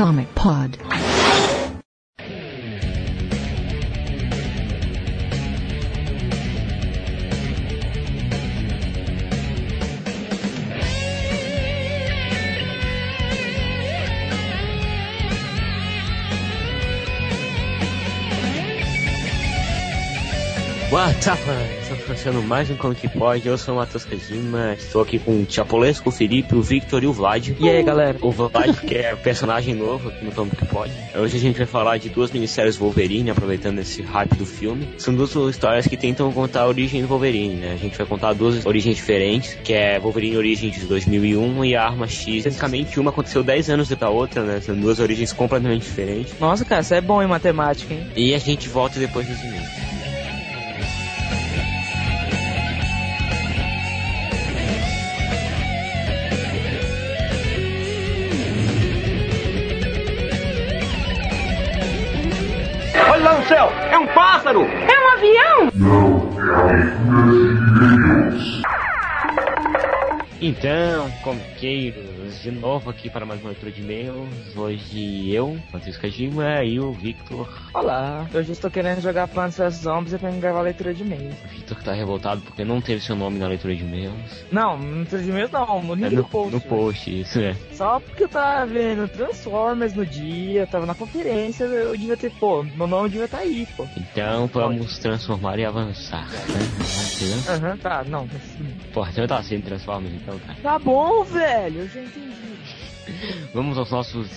Comic Pod. Boa tapa! Estamos começando mais um Comic Pod. Eu sou o Matheus Kajima. Estou aqui com o Chapolesco, o Felipe, o Victor e o Vlad. E aí, galera? O Vlad, que é personagem novo aqui no Comic Pod. Hoje a gente vai falar de duas minisséries Wolverine, aproveitando esse hype do filme. São duas histórias que tentam contar a origem do Wolverine, né? A gente vai contar duas origens diferentes, que é Wolverine Origins de 2001 e a Arma X. Basicamente, uma aconteceu 10 anos depois da outra, né? São duas origens completamente diferentes. Nossa, cara, você é bom em matemática, hein? E a gente volta depois dos e-mails. Pássaro! É um avião? Então, comiqueiros, de novo aqui para mais uma leitura de e-mails. Hoje eu, Francisco Kajima e o Victor. Olá, hoje estou querendo jogar Plants vs Zombies e mim gravar a leitura de e-mails. O Victor que tá revoltado porque não teve seu nome na leitura de e-mails. Não, no leitura de e-mails não, no É link no, do post. no post, isso é. Só porque eu tava vendo Transformers no dia, eu tava na conferência, eu devia ter, pô, meu nome devia estar tá aí, pô. Então vamos transformar e avançar. Né? Aham, tá, não. Pô, então tá sendo Transformers então. Tá bom, velho, eu já entendi. Vamos aos nossos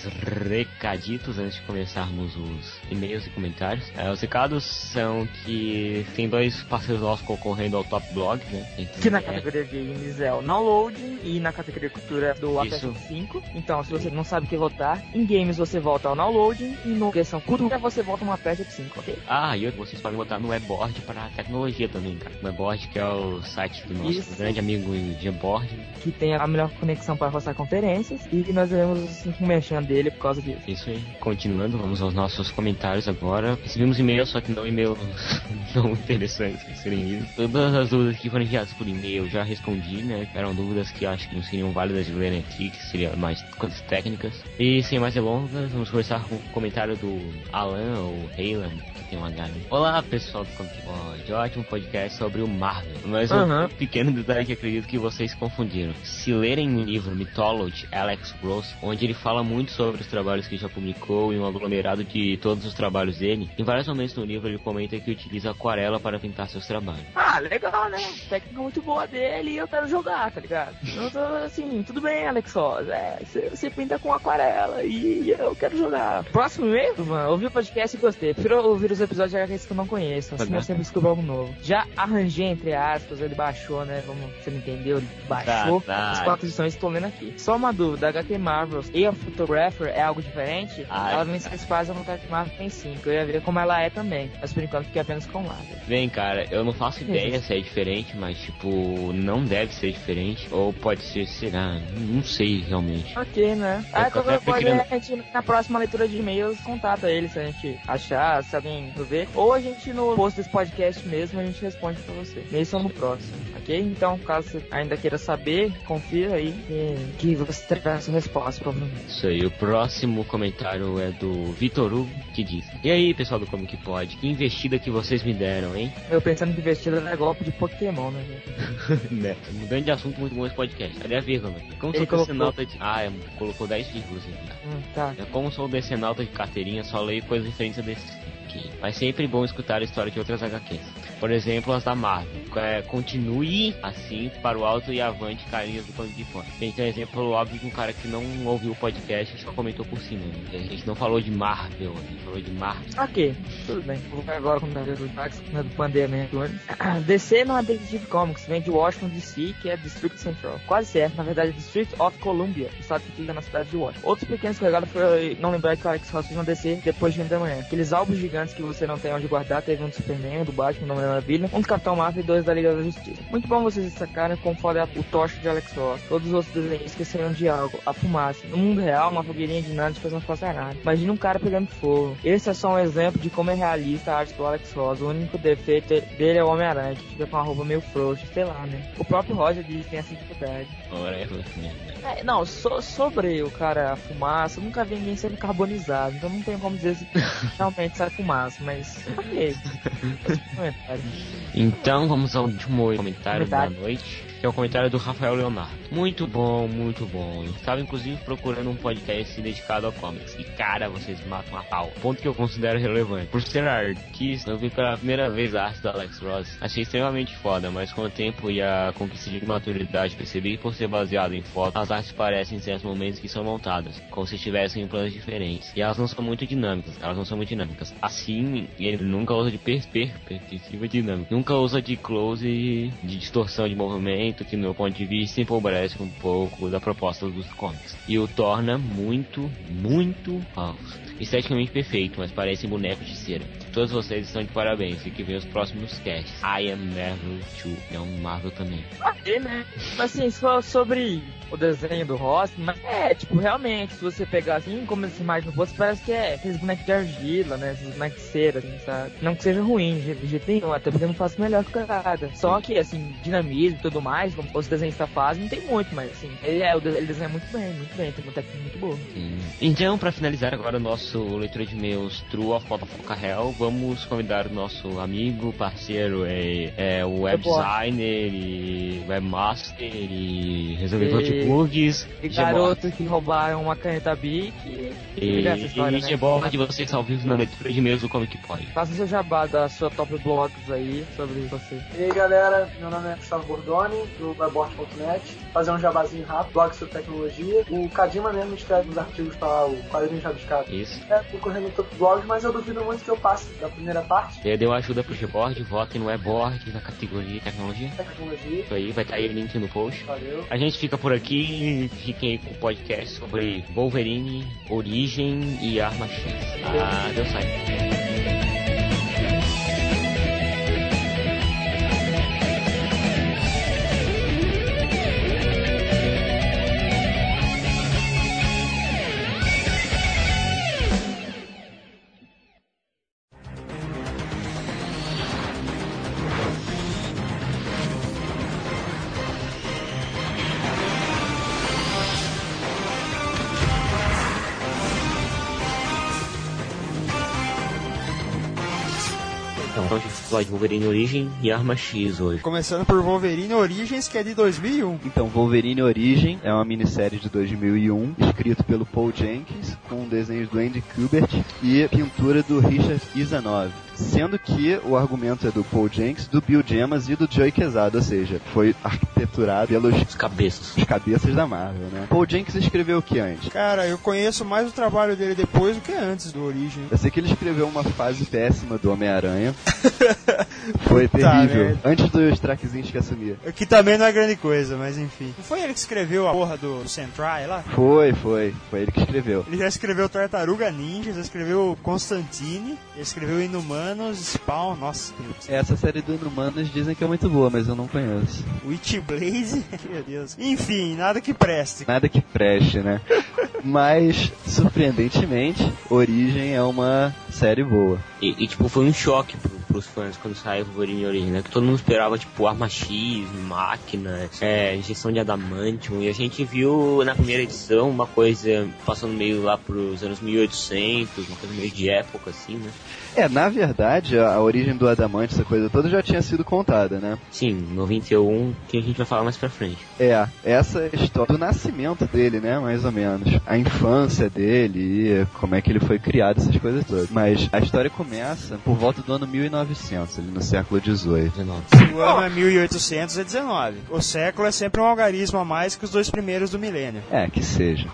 recaditos antes de começarmos os e-mails e comentários. É, os recados são que tem dois parceiros nossos concorrendo ao Top Blog, né? Então, Que na é- categoria Games é o Download e na categoria Cultura é do Isso. Apex 5. Então, se você não sabe o que votar, em Games você volta ao Download e no questão Cultura você volta no Apex 5, ok? Ah, e vocês podem botar no Webboard para tecnologia também, cara. O Webboard que é o site do nosso Isso. grande amigo Jamboard. Que tem a melhor conexão para hostar conferências e nós iremos um merchan dele por causa disso. Isso aí. Continuando, vamos aos nossos comentários agora. Recebemos e-mails, só que não e-mails não interessantes para serem lidos. Todas as dúvidas que foram enviadas por e-mail já respondi, né? Eram dúvidas que acho que não seriam válidas de lerem aqui, que seriam mais coisas técnicas. E sem mais delongas, vamos começar com o comentário do Alan, ou Heylan, que tem um H. né? Olá, pessoal do Comic Pod. Ótimo podcast sobre o Marvel. Mas um Aham. pequeno detalhe que acredito que vocês confundiram. Se lerem o livro Mythology, Alex Ross, onde ele fala muito sobre os trabalhos que já publicou e um aglomerado de todos os trabalhos dele, em vários momentos no livro ele comenta que utiliza aquarela para pintar seus trabalhos. Ah, legal, né? Técnica muito boa dele e eu quero jogar, tá ligado? Eu tô assim, tudo bem, Alex Ross. É, você, pinta com aquarela e eu quero jogar. Próximo e-mail, mano, ouvi o podcast e gostei. Prefiro ouvir os episódios de HQs que eu não conheço, assim Tá. eu sempre descubro algo novo. Já arranjei, entre aspas, ele baixou, né? Vamos, você não entendeu? Ele baixou Tá, tá. as quatro edições estou lendo aqui. Só uma dúvida, a Marvels e a Photographer é algo diferente? Ah, ela vem se faz a vontade de Marvel tem 5. Eu ia ver como ela é também. Mas por enquanto fiquei apenas com Marvel. Bem, cara, eu não faço ideia se é diferente, mas tipo, não deve ser diferente. Ou pode ser, será? Não sei realmente. Ok, né? Eu Ah, qualquer até coisa, querendo- a gente, na próxima leitura de e-mails, contata ele se a gente achar, se alguém ver. Ou a gente no post desse podcast mesmo, a gente responde pra você. Eles são no próximo, ok? Então, caso você ainda queira saber, confira aí que, que você terá a sua resposta, provavelmente. Isso aí, o próximo comentário é do Vitor Hugo, que diz: E aí, pessoal do Comic Pod, que investida que vocês me deram, hein? Eu pensando que vestido é golpe de Pokémon, né? né? Mudando de assunto, muito bom esse podcast. Cadê a vírgula? Como Ele sou colocou- decenalta de. Ah, é, colocou 10 vírgulas aqui. Hum, tá. É como sou decenalta de carteirinha, só leio coisas diferentes desses Mas sempre bom escutar a história de outras HQs. Por exemplo, as da Marvel. É, continue assim para o alto e avante, carinhas do Comic Pod. Tem um exemplo óbvio de um cara que não ouviu o podcast e só comentou por cima. né? A gente não falou de Marvel, a gente falou de Marvel. Ok, tudo bem. Vou ver agora o do Max, né, do Pandemia. DC não é Detective Comics, vem de Washington DC, que é District Central. Quase certo, na verdade é District of Columbia, estado que fica na cidade de Washington. Outros pequenos regalos foi não lembrar que o Alex Ross fez DC depois de Venda da Manhã. Aqueles álbuns gigantes que você não tem onde guardar, teve um do Superman, um do Batman, da Maravilha, um do Capitão Marvel e dois da Liga da Justiça. Muito bom vocês destacarem como foda é o tocha de Alex Ross. Todos os outros desenhos esqueceram de algo, a fumaça. No mundo real, uma fogueirinha de nada faz uma coisa errada. Imagina um cara pegando fogo. Esse é só um exemplo de como é realista a arte do Alex Ross. O único defeito dele é o Homem-Aranha, que fica com a roupa meio frouxa, sei lá, né? O próprio Roger diz que tem essa dificuldade. Whatever. É, não, so, sobre o cara a fumaça, eu nunca vi ninguém sendo carbonizado, então não tenho como dizer se realmente sai fumaça, mas ok. então vamos ao último comentário Verdade. da noite, é o comentário do Rafael Leonardo. Muito bom, muito bom. Eu estava inclusive procurando um podcast dedicado a comics. E cara, vocês matam a pau. Ponto que eu considero relevante. Por ser artista, eu vi pela primeira vez a arte do Alex Ross. Achei extremamente foda, mas com o tempo e a conquista de maturidade percebi que por ser baseado em fotos, as artes parecem em certos momentos que são montadas, como se estivessem em planos diferentes. E elas não são muito dinâmicas, elas não são muito dinâmicas. Assim, ele nunca usa de per per perspectiva dinâmica. Nunca usa de close de distorção de movimento, que no meu ponto de vista empobrece um pouco da proposta dos comics. E o torna muito, muito falso. Esteticamente perfeito, mas parece um boneco de cera. Todos vocês estão de parabéns e que vem os próximos casts. I am Marvel 2. É um Marvel também. Ok, né? Mas assim, só sobre o desenho do Ross, mas é, tipo, realmente, se você pegar assim, como essa imagem no rosto, parece que é aqueles bonecos de argila, né? Esses bonecos de cera, assim, sabe? Não que seja ruim, de jeito nenhum, até porque eu não faço melhor que o cara. Só que, assim, dinamismo e tudo mais, como os desenhistas fazem, não tem muito, mas assim, ele, é, ele desenha muito bem, muito bem, tem uma técnica muito boa. Sim. Então, para finalizar agora o nosso leitura de e-mails True of Motherfucker Hell, vamos convidar o nosso amigo, parceiro, é, é o web designer e webmaster e resolvedor E- de bugs. E Gebord. garoto que roubaram uma caneta Bic e... E, essa história, e né? Gebord, você está ao vivo na leitura de e-mails do Comic Pod. Faça seu jabá da sua top blogs aí sobre você. E aí galera, meu nome é Gustavo Bordoni, do webboard.net. Fazer um jabazinho rápido, blog sobre tecnologia. O Kadima mesmo escreve uns artigos para o quadrinho Rabiscado. Isso. É, tô correndo top blogs, mas eu duvido muito que eu passe da primeira parte, Você deu ajuda pro Gebord, votem no Webboard na categoria tecnologia. tecnologia. Isso aí, vai estar aí o link no post. Valeu. A gente fica por aqui, fiquem aí com o podcast sobre Wolverine, Origem e Arma X. Ah, deu Então, a gente vai falar de Wolverine Origem e Arma X hoje. Começando por Wolverine Origins, que é de 2001. Então, Wolverine Origem é uma minissérie de 2001, escrito pelo Paul Jenkins, com desenhos do Andy Kubert e pintura do Richard Isanov. Sendo que o argumento é do Paul Jenkins, do Bill Gemas e do Joey Quesada, ou seja, foi arquiteturado pelos Os cabeças. os cabeças da Marvel, né? Paul Jenkins escreveu o que antes? Cara, eu conheço mais o trabalho dele depois do que antes do Origin. Eu sei que ele escreveu uma fase péssima do Homem-Aranha. Foi terrível. merda. Antes dos traquezinhos que assumia. Que também não é grande coisa, mas enfim. Não foi ele que escreveu a porra do, do Sentry lá? Foi, foi. Foi ele que escreveu. Ele já escreveu Tartaruga Ninja, já escreveu Constantine, já escreveu Inumanos, Spawn, nossa, Deus. Essa série do Inumanos dizem que é muito boa, mas eu não conheço. Witchblade, meu Deus. Enfim, nada que preste. Nada que preste, né? Mas, surpreendentemente, Origem é uma série boa. E, e, tipo, foi um choque pro, pros fãs quando saiu Wolverine Origem, né? Que todo mundo esperava, tipo, arma X, máquina, é, injeção de adamantium. E a gente viu na primeira edição uma coisa passando meio lá pros anos 1800, uma coisa meio de época, assim, né? É, na verdade, a, a origem do Adamante, essa coisa toda, já tinha sido contada, né? Sim, 91, que a gente vai falar mais pra frente. É, essa história do nascimento dele, né, mais ou menos. A infância dele e como é que ele foi criado, essas coisas todas. Mas a história começa por volta do ano 1900, ali no século XVIII. 19. O ano é 1819. O século é sempre um algarismo a mais que os dois primeiros do milênio. É, que seja.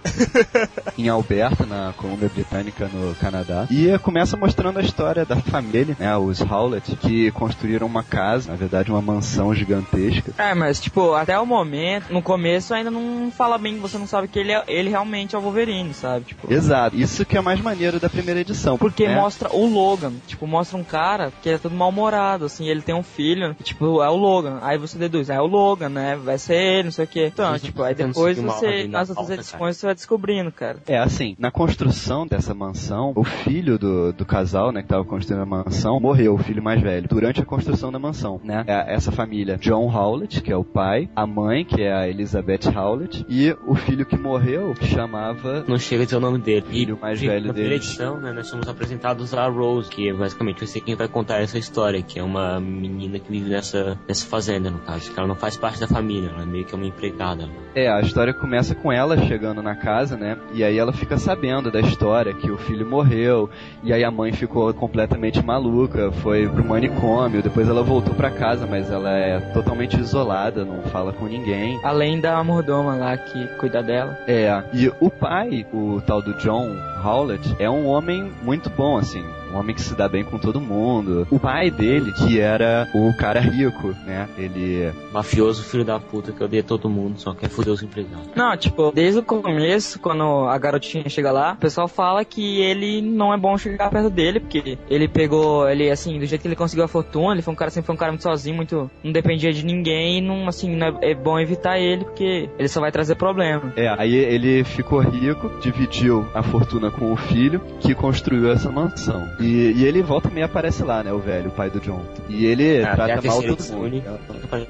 em Alberta, na Colômbia Britânica, no Canadá. E começa mostrando a história da família, né, os Howlett, que construíram uma casa, na verdade uma mansão gigantesca. É, mas tipo, até o momento, no começo ainda não fala bem, você não sabe que ele, é, ele realmente é o Wolverine, sabe? Tipo, Exato, isso que é mais maneiro da primeira edição. porque né? mostra o Logan, tipo, mostra um cara que é todo mal-humorado, assim, ele tem um filho, que, tipo, é o Logan. Aí você deduz, ah, é o Logan, né? Vai ser ele, não sei o quê. Então, Mas tipo, aí tentando depois você, nas outras edições, você vai descobrindo, cara. É assim, na construção dessa mansão, o filho do, do casal, né, que tava construindo a mansão, morreu, o filho mais velho, durante a construção da mansão, né? É essa família, John Howlett, que é o pai, a mãe, que é a Elizabeth Howlett, e o filho que morreu chamava Não chega a dizer o nome dele. filho mais E velho na deles. edição, né, nós somos apresentados a Rose, que basicamente vai ser quem vai contar essa história, que é uma menina que vive nessa, nessa fazenda, no caso. Que ela não faz parte da família, ela é meio que uma empregada. É, a história começa com ela chegando na casa, né? E aí ela fica sabendo da história, que o filho morreu, e aí a mãe ficou completamente maluca, foi pro manicômio, depois ela voltou pra casa, mas ela é totalmente isolada, não fala com ninguém. Além da mordoma lá que cuida dela. É, e o pai, o tal do John Howlett, é um homem muito bom, assim. Um homem que se dá bem com todo mundo. O pai dele, que era o cara rico, né? Ele. Mafioso, filho da puta, que odeia todo mundo, só quer foder os empregados. Não, tipo, desde o começo, quando a garotinha chega lá, o pessoal fala que ele não é bom chegar perto dele, porque ele pegou, ele, assim, do jeito que ele conseguiu a fortuna, ele foi um cara, sempre foi um cara muito sozinho, muito, não dependia de ninguém, e não, assim, não é, é bom evitar ele, porque ele só vai trazer problema. É, aí ele ficou rico, dividiu a fortuna com o filho, que construiu essa mansão. E, e ele volta e meio aparece lá, né? O velho, o pai do John. E ele Até a trata mal todo mundo.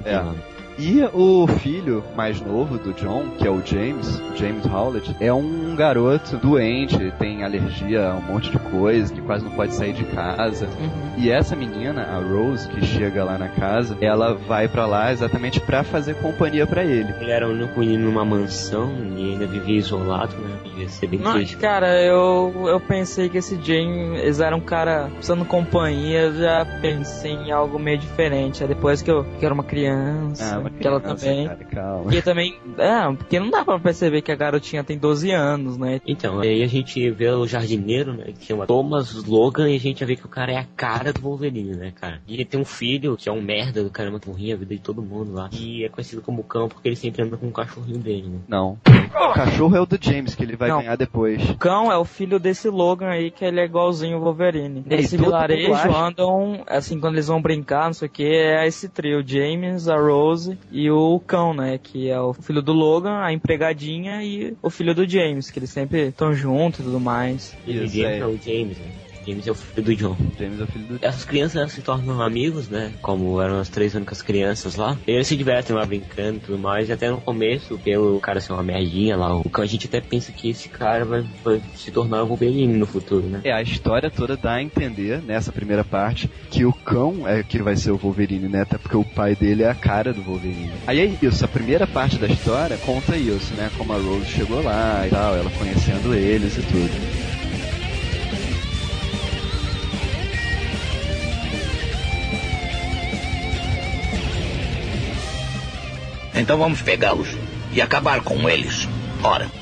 É. E o filho mais novo do John, que é o James, James Howlett, é um garoto doente, tem alergia a um monte de coisa, que quase não pode sair de casa. E essa menina, a Rose, que chega lá na casa, ela vai pra lá exatamente pra fazer companhia pra ele. Ele era o único menino numa mansão e ainda vivia isolado, né? Devia ser bem Não, triste. cara, eu, eu pensei que esse James era um cara precisando de companhia, eu já pensei em algo meio diferente. Aí depois que eu que era uma criança, Ah, uma que ela também. cara, calma. Porque também. É, porque não dá pra perceber que a garotinha tem 12 anos, né? Então, aí a gente vê o jardineiro, né, que chama Thomas Logan, e a gente vê que o cara é a cara do Wolverine, né, cara? E ele tem um filho que é um merda do caramba que morria a vida de todo mundo lá. E é conhecido como cão porque ele sempre anda com o cachorrinho dele, né? Não. O cachorro é o do James, que ele vai Não. ganhar depois. O cão é o filho desse Logan aí, que ele é igualzinho o Wolverine. É, Nesse vilarejo andam, assim, quando eles vão brincar, não sei o que, é esse trio, James, a Rose e o cão, né? Que é o filho do Logan, a empregadinha e o filho do James, que eles sempre estão juntos e tudo mais. Ele Isso, James é o James, né? James é o filho do John. James é o filho do Essas crianças se tornam amigos, né? Como eram as três únicas crianças lá. E eles se divertem lá brincando e tudo mais. E até no começo, pelo cara ser uma merdinha lá, o cão, a gente até pensa que esse cara vai, vai se tornar o Wolverine no futuro, né? É, a história toda dá a entender, nessa primeira parte, que o cão é que vai ser o Wolverine, né? Até porque o pai dele é a cara do Wolverine. Aí é isso, a primeira parte da história conta isso, né? Como a Rose chegou lá e tal, ela conhecendo eles e tudo. Então vamos pegá-los e acabar com eles. Ora.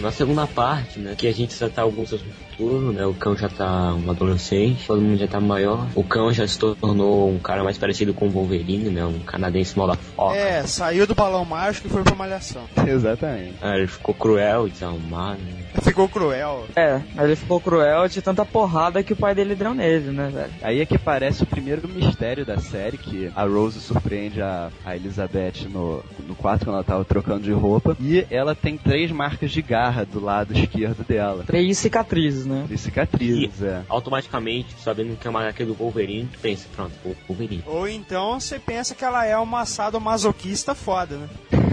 Na segunda parte, né, que a gente já tá alguns anos no futuro, né, o cão já tá um adolescente, todo mundo já tá maior, o cão já se tornou um cara mais parecido com o Wolverine, né, um canadense mal da foca. É, saiu do balão mágico e foi pra malhação. Exatamente. Ah, ele ficou cruel e desalmado, né. Ficou cruel. É, ele ficou cruel de tanta porrada que o pai dele deu nele, né, velho? Aí é que aparece o primeiro mistério da série, que a Rose surpreende a, a Elizabeth no, no quarto quando ela tava trocando de roupa. E ela tem três marcas de garra do lado esquerdo dela. Três cicatrizes, né? Três cicatrizes, é. Automaticamente, sabendo que é uma HQ do Wolverine, tu pensa, pronto, o Wolverine. Ou então você pensa que ela é uma sadomasoquista foda, né?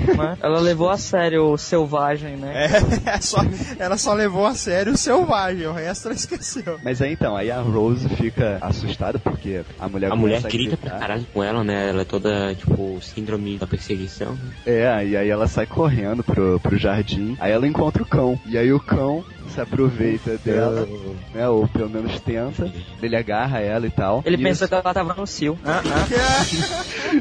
Ela levou a sério o selvagem, né? É, só, ela só levou a sério o selvagem, o resto ela esqueceu. Mas aí então, aí a Rose fica assustada porque a mulher A mulher grita pra caralho com ela, né, ela é toda, tipo, síndrome da perseguição, né? É, e aí ela sai correndo pro, pro jardim. Aí ela encontra o cão. E aí o cão se aproveita dela, né? Ou pelo menos tenta. Ele agarra ela e tal. Ele Isso. pensou que ela tava no cio. Ah,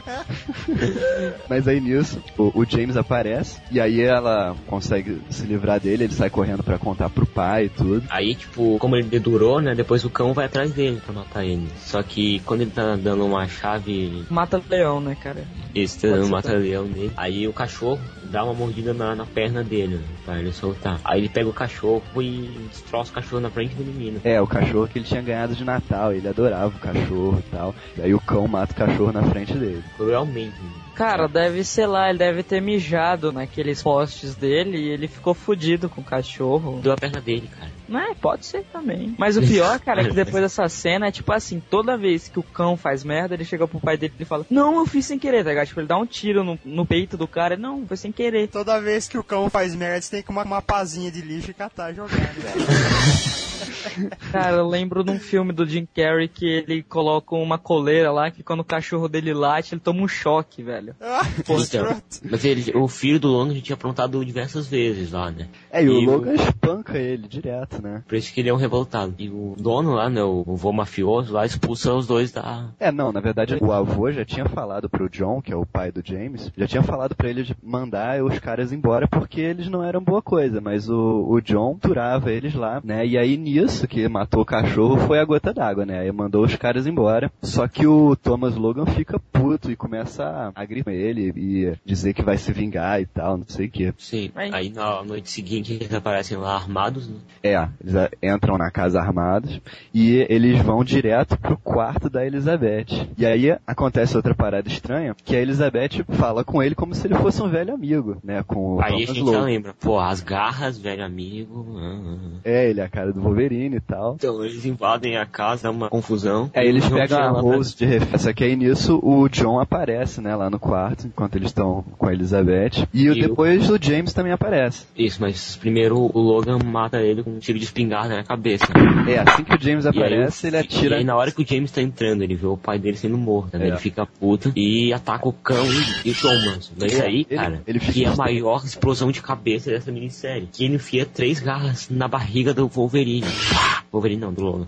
ah. Mas aí nisso, o, o James aparece e aí ela consegue se livrar dele, ele sai correndo pra contar pro pai e tudo. Aí, tipo, como ele dedurou, né? Depois o cão vai atrás dele pra matar ele. Só que quando ele tá dando uma chave. Mata leão, né, cara? Isso, tá dando mata-leão nele. Aí o cachorro dá uma mordida na, na perna dele, né, pra ele soltar. Aí ele pega o cachorro e destroça o cachorro na frente do menino. É, o cachorro que ele tinha ganhado de Natal, ele adorava o cachorro e tal. E aí o cão mata o cachorro na frente dele. Cruelmente. Cara, deve ser lá, ele deve ter mijado naqueles postes dele e ele ficou fudido com o cachorro. Deu a perna dele, cara. Não é, pode ser também. Mas o pior, cara, é que depois dessa cena é tipo assim, toda vez que o cão faz merda, ele chega pro pai dele e fala, não, eu fiz sem querer, tá ligado? Tipo, ele dá um tiro no, no peito do cara, não, foi sem querer. Toda vez que o cão faz merda, você tem que uma, uma pazinha de lixo e catar jogar, né? Cara, eu lembro num filme do Jim Carrey que ele coloca uma coleira lá que quando o cachorro dele late, ele toma um choque, velho. Ah, Então, mas ele, o filho do Logan já tinha aprontado diversas vezes lá, né? É, e o E Logan espanca ele direto, né? Por isso que ele é um revoltado. E o dono lá, né, o, o vô mafioso lá, expulsa os dois da... É, não, na verdade o avô já tinha falado pro John, que é o pai do James, já tinha falado pra ele de mandar os caras embora porque eles não eram boa coisa, mas o, o John turava eles lá, né? E aí nisso que matou o cachorro foi a gota d'água, né? Aí mandou os caras embora. Só que o Thomas Logan fica puto e começa a, a gritar ele e dizer que vai se vingar e tal, não sei o que. Sim, Aí- aí na noite seguinte eles aparecem lá armados, né? É, eles a- entram na casa armados e eles vão direto pro quarto da Elizabeth. E aí acontece outra parada estranha, que a Elizabeth fala com ele como se ele fosse um velho amigo, né? Com o Aí a Thomas gente já Logan. lembra, pô, as garras, velho amigo. ah. É, ele é a cara do Wolverine e tal. Então eles invadem a casa, dá uma confusão. Aí eles o pegam a Rose de refém. Só que aí nisso o John aparece, né, lá no quarto, enquanto eles estão com a Elizabeth. E, E o- depois o James também aparece. Isso, mas primeiro o Logan mata ele com um tiro de espingarda na cabeça. É, assim que o James aí, aparece, o- ele atira. E aí na hora que o James tá entrando, ele vê o pai dele sendo morto, né? É. Ele fica puto e ataca o cão e, e toma. Daí aí, Ele- cara, ele fica- que é a maior explosão de cabeça dessa minissérie. Que ele enfia três garras na barriga do Wolverine. Wolverine não, do Logan.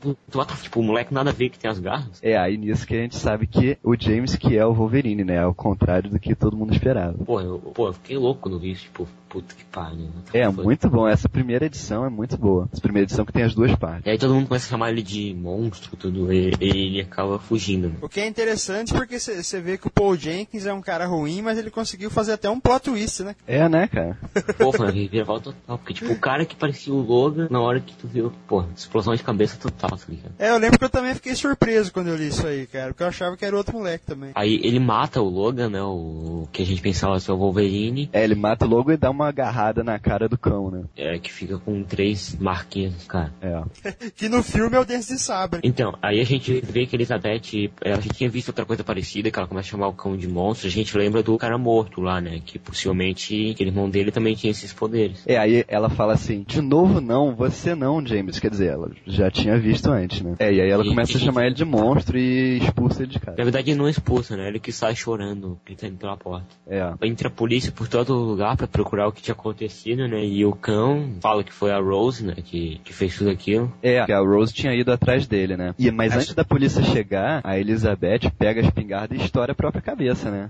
Tu, tu, tipo, o moleque nada a ver que tem as garras. É, aí nisso que a gente sabe que o James que é o Wolverine, né? Ao contrário do que todo mundo esperava. Pô, eu, pô, eu fiquei louco quando vi isso, tipo, puta que pariu. É, Foi. muito bom. Essa primeira edição é muito boa. Essa primeira edição que tem as duas partes. E aí todo mundo começa a chamar ele de monstro, tudo, e e ele acaba fugindo. né? O que é interessante porque você vê que o Paul Jenkins é um cara ruim, mas ele conseguiu fazer até um plot twist, né? É, né, cara? Pô, foi uma reviravolta total. Porque, tipo, o cara que parecia o Logan, na hora que tu viu, pô, explosão de cabeça total, tá ligado? É, eu lembro que eu também fiquei surpreso quando eu li isso aí, cara, porque eu achava que era outro moleque também. Aí ele mata o Logan, né? O que a gente pensava ser o Wolverine, É, ele mata o logo e dá uma agarrada na cara do cão, né? é, que fica com três marquinhas, cara. É. Que no filme é o Dente de Sabre. Então, aí a gente vê que a Elizabeth, é, a gente tinha visto outra coisa parecida, que ela começa a chamar o cão de monstro, a gente lembra do cara morto lá, né? Que possivelmente aquele irmão dele também tinha esses poderes. É, aí ela fala assim, de novo não, você não, James. Quer dizer, ela já tinha visto antes, né? É, e aí ela E- começa a e- chamar ele de monstro e expulsa ele de Na casa. verdade, ele não expulsa, né? Ele que sai chorando, gritando pela porta. É. Entra a polícia por todo lugar pra procurar o que tinha acontecido, né? E o cão fala que foi a Rose, né? Que, que fez tudo aquilo. É, que a Rose tinha ido atrás dele, né? E, mas antes da polícia chegar, a Elizabeth pega a espingarda e estoura a própria cabeça, né?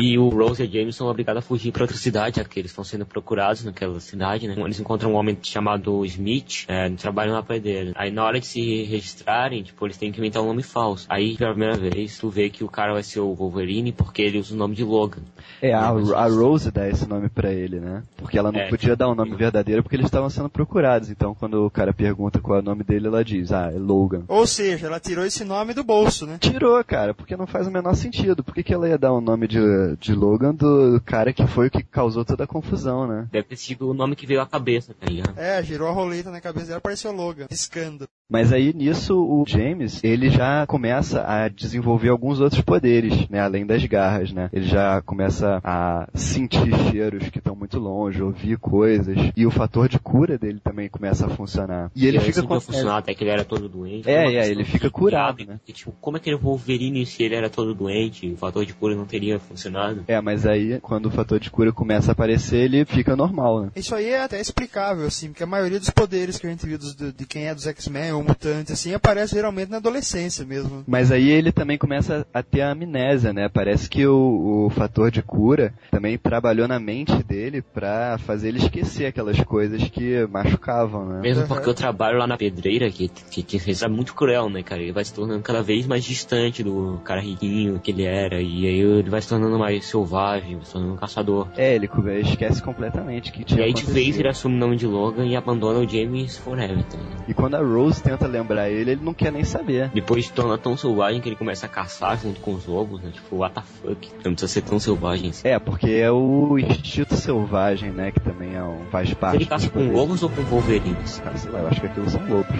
E o Rose e a James são obrigados a fugir pra outra cidade, já que eles estão sendo procurados naquela cidade, né? Eles encontram um homem chamado Smith, é, trabalham lá pra dele. Aí na hora de se registrarem, tipo, eles têm que inventar um nome falso. Aí, pela primeira vez, tu vê que o cara vai ser o Wolverine porque ele usa o nome de Logan. É, a, a Rose dá esse nome pra ele, né? Porque ela não É. podia dar um nome verdadeiro porque eles estavam sendo procurados. Então quando o cara pergunta qual é o nome dele, ela diz, ah, é Logan. Ou seja, ela tirou esse nome do bolso, né? Tirou, cara, porque não faz o menor sentido. Por que, que ela ia dar o nome de, de Logan do cara que foi o que causou toda a confusão, né? Deve ter sido o nome que veio à cabeça, tá ligado? É, girou a roleta na cabeça dela, apareceu Logan, piscando. Mas aí nisso o James, ele já começa a desenvolver alguns outros poderes, né, além das garras, né? Ele já começa a sentir cheiros que estão muito longe, ouvir coisas, e o fator de cura dele também começa a funcionar. E ele E fica com funcionar até que ele era todo doente. É, é, ele fica curado, né? porque, tipo, como é que ele Wolverine se ele era todo doente? O fator de cura não teria funcionado? É, mas aí quando o fator de cura começa a aparecer, ele fica normal, né? Isso aí é até explicável, assim, porque a maioria dos poderes que a gente viu dos- do- de quem é dos X-Men ou mutante, assim, aparece geralmente na adolescência mesmo. Mas aí ele também começa a ter a amnésia, né? Parece que o, o fator de cura também trabalhou na mente dele pra fazer ele esquecer aquelas coisas que machucavam, né? Mesmo Uhum. porque o trabalho lá na pedreira, que, que, que é muito cruel, né, cara? Ele vai se tornando cada vez mais distante do cara riquinho que ele era. E aí ele vai se tornando mais selvagem, se tornando um caçador. É, ele esquece completamente que E tinha aí de vez ele assume o nome de Logan e abandona o James Forever, tá? E quando a Rose tenta lembrar ele, ele não quer nem saber. Depois se torna tão selvagem que ele começa a caçar junto com os lobos, né? Tipo, what the fuck? Não precisa ser tão selvagem assim. É, porque é o instinto selvagem, né? Que também é um, faz parte Ele caça com lobos ou com Wolverines? Ah, sei lá, eu acho que aquilo são lobos.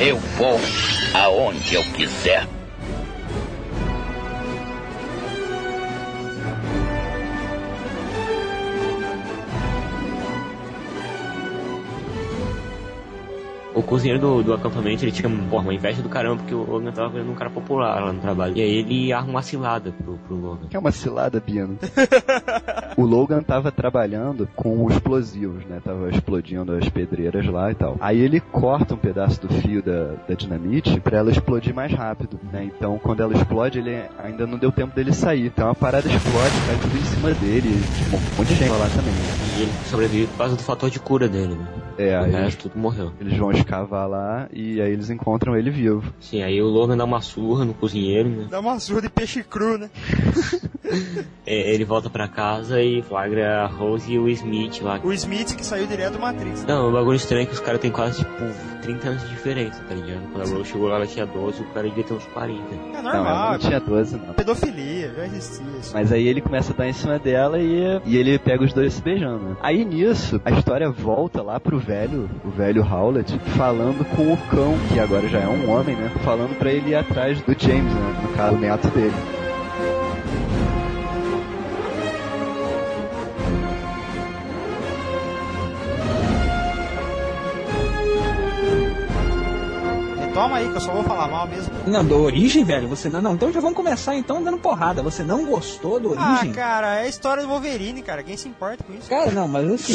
Eu vou aonde eu quiser. O cozinheiro do, do acampamento, ele tinha porra, uma inveja do caramba, porque o Logan tava vendo um cara popular lá no trabalho. E aí ele arma uma cilada pro, pro Logan. Que é uma cilada, Bino. o Logan tava trabalhando com explosivos, né? Tava explodindo as pedreiras lá e tal. Aí ele corta um pedaço do fio da, da dinamite pra ela explodir mais rápido, né? Então quando ela explode, ele ainda não deu tempo dele sair. Então a parada explode, cai tudo em cima dele. Tipo, um monte de gente lá também. E ele sobrevive por causa do fator de cura dele, né? É, o aí resto tudo morreu. eles vão escavar lá e aí eles encontram ele vivo. Sim, aí o Logan dá uma surra no cozinheiro, né? Dá uma surra de peixe cru, né? É, ele volta pra casa e flagra a Rose e o Smith lá. O Smith que saiu direto do Matrix. Não, o bagulho estranho é que os caras têm quase, tipo, 30 anos de diferença, tá ligado? Quando a Rose chegou lá, ela tinha 12, o cara devia ter uns 40. É Não, ela normal, não tinha 12, não. pedofilia, já existia isso. Mas aí ele começa a dar em cima dela e, e ele pega os dois se beijando. né? Aí nisso, a história volta lá pro velho, o velho Howlett, falando com o cão, que agora já é um homem, né? Falando pra ele ir atrás do James, né? No caso, o neto dele. Retoma aí, que eu só vou falar mal mesmo. Não, do Origem, velho, você não. Não, então já vamos começar então dando porrada. Você não gostou do Ah, Origem? cara, é a história do Wolverine, cara. Quem se importa com isso? Cara, não, mas assim,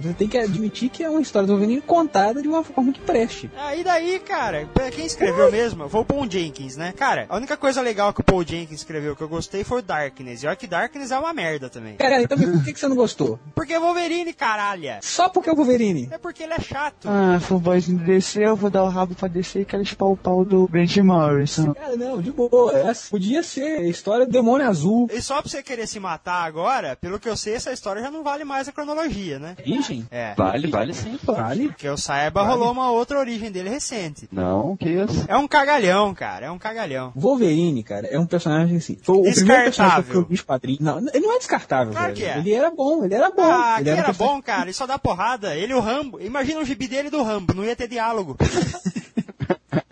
você tem que admitir que é uma história do Wolverine contada de uma forma que preste. Ah, e daí, cara? Quem escreveu mesmo? Foi o Paul Jenkins, né? Cara, a única coisa legal que o Paul Jenkins escreveu que eu gostei foi o Darkness. E olha que Darkness é uma merda também. Cara, então por que, que você não gostou? Porque é Wolverine, caralho. Só porque é o Wolverine. É porque ele é chato. Ah, fanboys do DC, eu vou dar o rabo pra DC e quero chupar o pau do Grant Morrison. Cara, não, de boa. Essa podia ser a história do Demônio Azul. E só pra você querer se matar agora, pelo que eu sei, essa história já não vale mais a cronologia, né? Origem? É. Vale, vale sim, pô. Vale. Que eu saiba, rolou uma outra origem dele recente. Não, que isso? É um cagalhão, cara. É um cagalhão. Wolverine, cara, é um personagem assim. Foi o primeiro personagem que eu vi os quadrinhos. Não, ele não é descartável, Claro velho. que é. Ele era bom, ele era bom. Ah, ele que era personagem- bom, cara. Ele só dá porrada. Ele e o Rambo. Imagina o gibi dele e do Rambo. Não ia ter diálogo.